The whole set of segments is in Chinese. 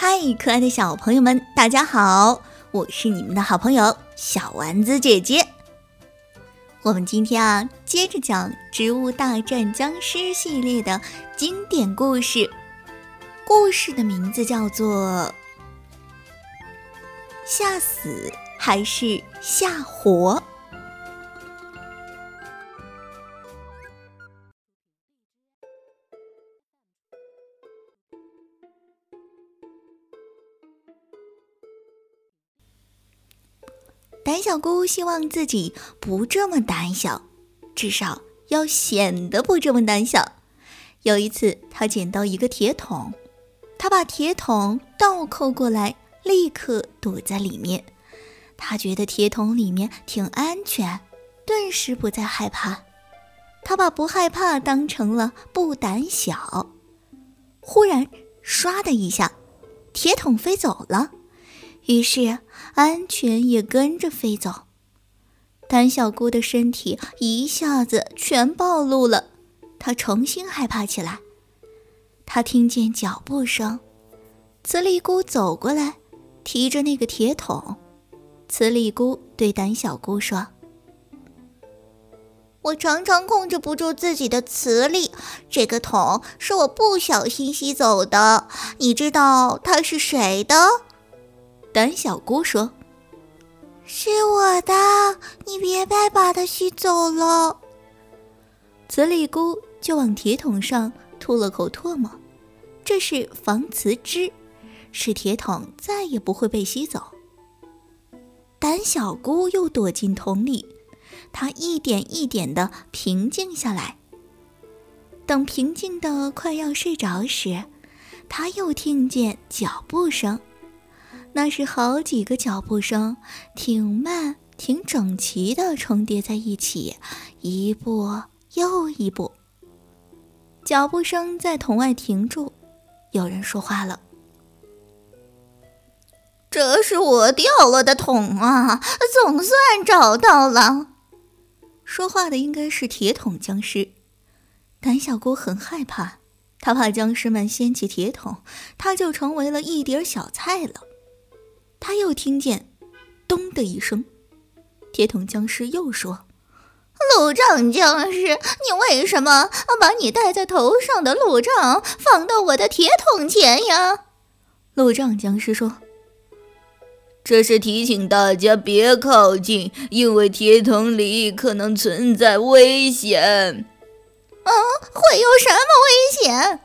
嗨，可爱的小朋友们，大家好！我是你们的好朋友小丸子姐姐。我们今天啊，接着讲《植物大战僵尸》系列的经典故事。故事的名字叫做《吓死还是吓活》。胆小菇希望自己不这么胆小，至少要显得不这么胆小。有一次，他捡到一个铁桶，他把铁桶倒扣过来，立刻躲在里面。他觉得铁桶里面挺安全，顿时不再害怕。他把不害怕当成了不胆小。忽然，唰的一下，铁桶飞走了。于是，安全也跟着飞走。胆小菇的身体一下子全暴露了，他重新害怕起来。他听见脚步声，磁力菇走过来，提着那个铁桶。磁力菇对胆小菇说：“我常常控制不住自己的磁力，这个桶是我不小心吸走的。你知道它是谁的？”胆小菇说：“是我的，你别再把它吸走了。”磁力菇就往铁桶上吐了口唾沫，这是防磁汁，使铁桶再也不会被吸走。胆小菇又躲进桶里，她一点一点的平静下来。等平静的快要睡着时，她又听见脚步声。那是好几个脚步声，挺慢、挺整齐的重叠在一起，一步又一步。脚步声在桶外停住，有人说话了：“这是我掉了的桶啊，总算找到了。”说话的应该是铁桶僵尸。胆小菇很害怕，他怕僵尸们掀起铁桶，他就成为了一碟小菜了。他又听见“咚”的一声，铁桶僵尸又说：“路障僵尸，你为什么把你戴在头上的路障放到我的铁桶前呀？”路障僵尸说：“这是提醒大家别靠近，因为铁桶里可能存在危险。”“啊，会有什么危险？”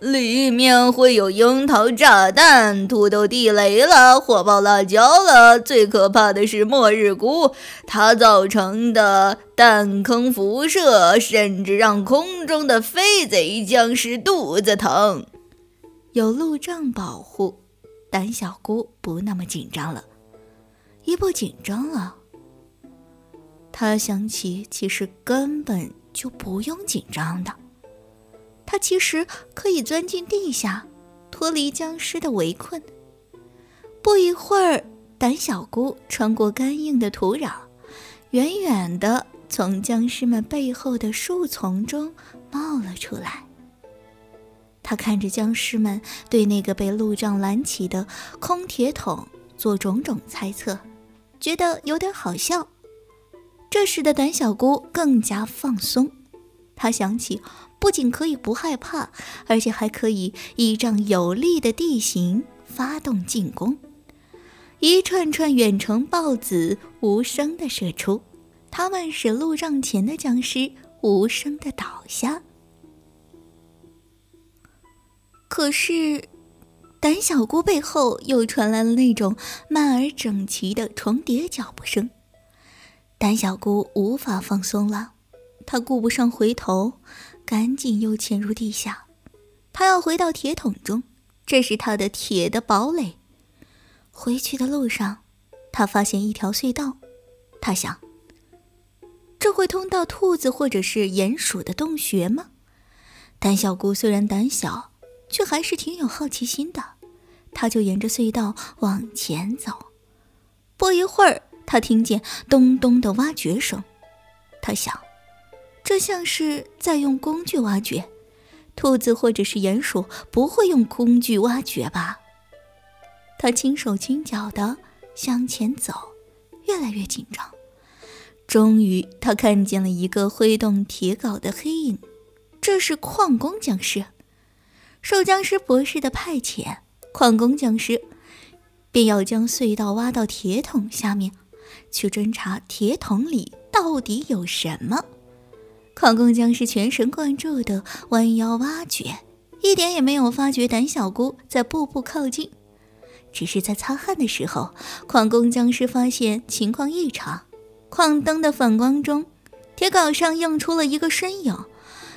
里面会有樱桃炸弹、土豆地雷了、火爆辣椒了，最可怕的是末日菇，它造成的弹坑辐射，甚至让空中的飞贼僵尸肚子疼。有路障保护，胆小菇不那么紧张了。一不紧张了，他想起其实根本就不用紧张的。他其实可以钻进地下，脱离僵尸的围困。不一会儿，胆小菇穿过干硬的土壤，远远的从僵尸们背后的树丛中冒了出来。他看着僵尸们对那个被路障拦起的空铁桶做种种猜测，觉得有点好笑。这时的胆小菇更加放松，他想起。不仅可以不害怕，而且还可以依仗有利的地形发动进攻。一串串远程豹子无声地射出，它们使路障前的僵尸无声地倒下。可是，胆小菇背后又传来了那种慢而整齐的重叠脚步声。胆小菇无法放松了，她顾不上回头。赶紧又潜入地下，他要回到铁桶中，这是他的铁的堡垒。回去的路上，他发现一条隧道，他想：这会通到兔子或者是鼹鼠的洞穴吗？胆小菇虽然胆小，却还是挺有好奇心的，他就沿着隧道往前走。不一会儿，他听见咚咚的挖掘声，他想。这像是在用工具挖掘，兔子或者是鼹鼠不会用工具挖掘吧？他轻手轻脚的向前走，越来越紧张。终于，他看见了一个挥动铁镐的黑影，这是矿工僵尸。受僵尸博士的派遣，矿工僵尸便要将隧道挖到铁桶下面，去侦查铁桶里到底有什么。矿工僵尸全神贯注地弯腰挖掘，一点也没有发觉胆小姑在步步靠近。只是在擦汗的时候，矿工僵尸发现情况异常。矿灯的反光中，铁镐上映出了一个身影。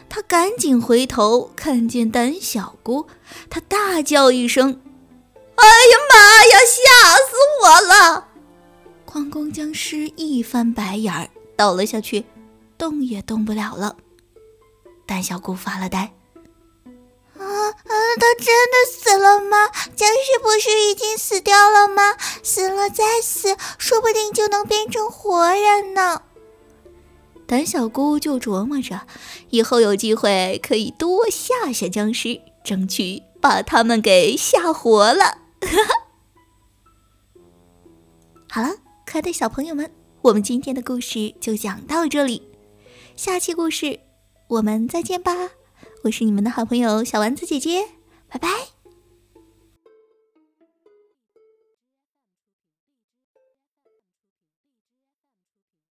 他赶紧回头，看见胆小姑，他大叫一声：“哎呀妈呀，吓死我了！”矿工僵尸一翻白眼儿，倒了下去，动也动不了了。胆小姑发了呆：“啊啊，他真的死了吗？僵尸不是已经死掉了吗？死了再死，说不定就能变成活人呢。”胆小姑就琢磨着，以后有机会可以多吓吓僵尸，争取把他们给吓活了。好了，可爱的小朋友们，我们今天的故事就讲到这里，下期故事我们再见吧！我是你们的好朋友小丸子姐姐，拜拜。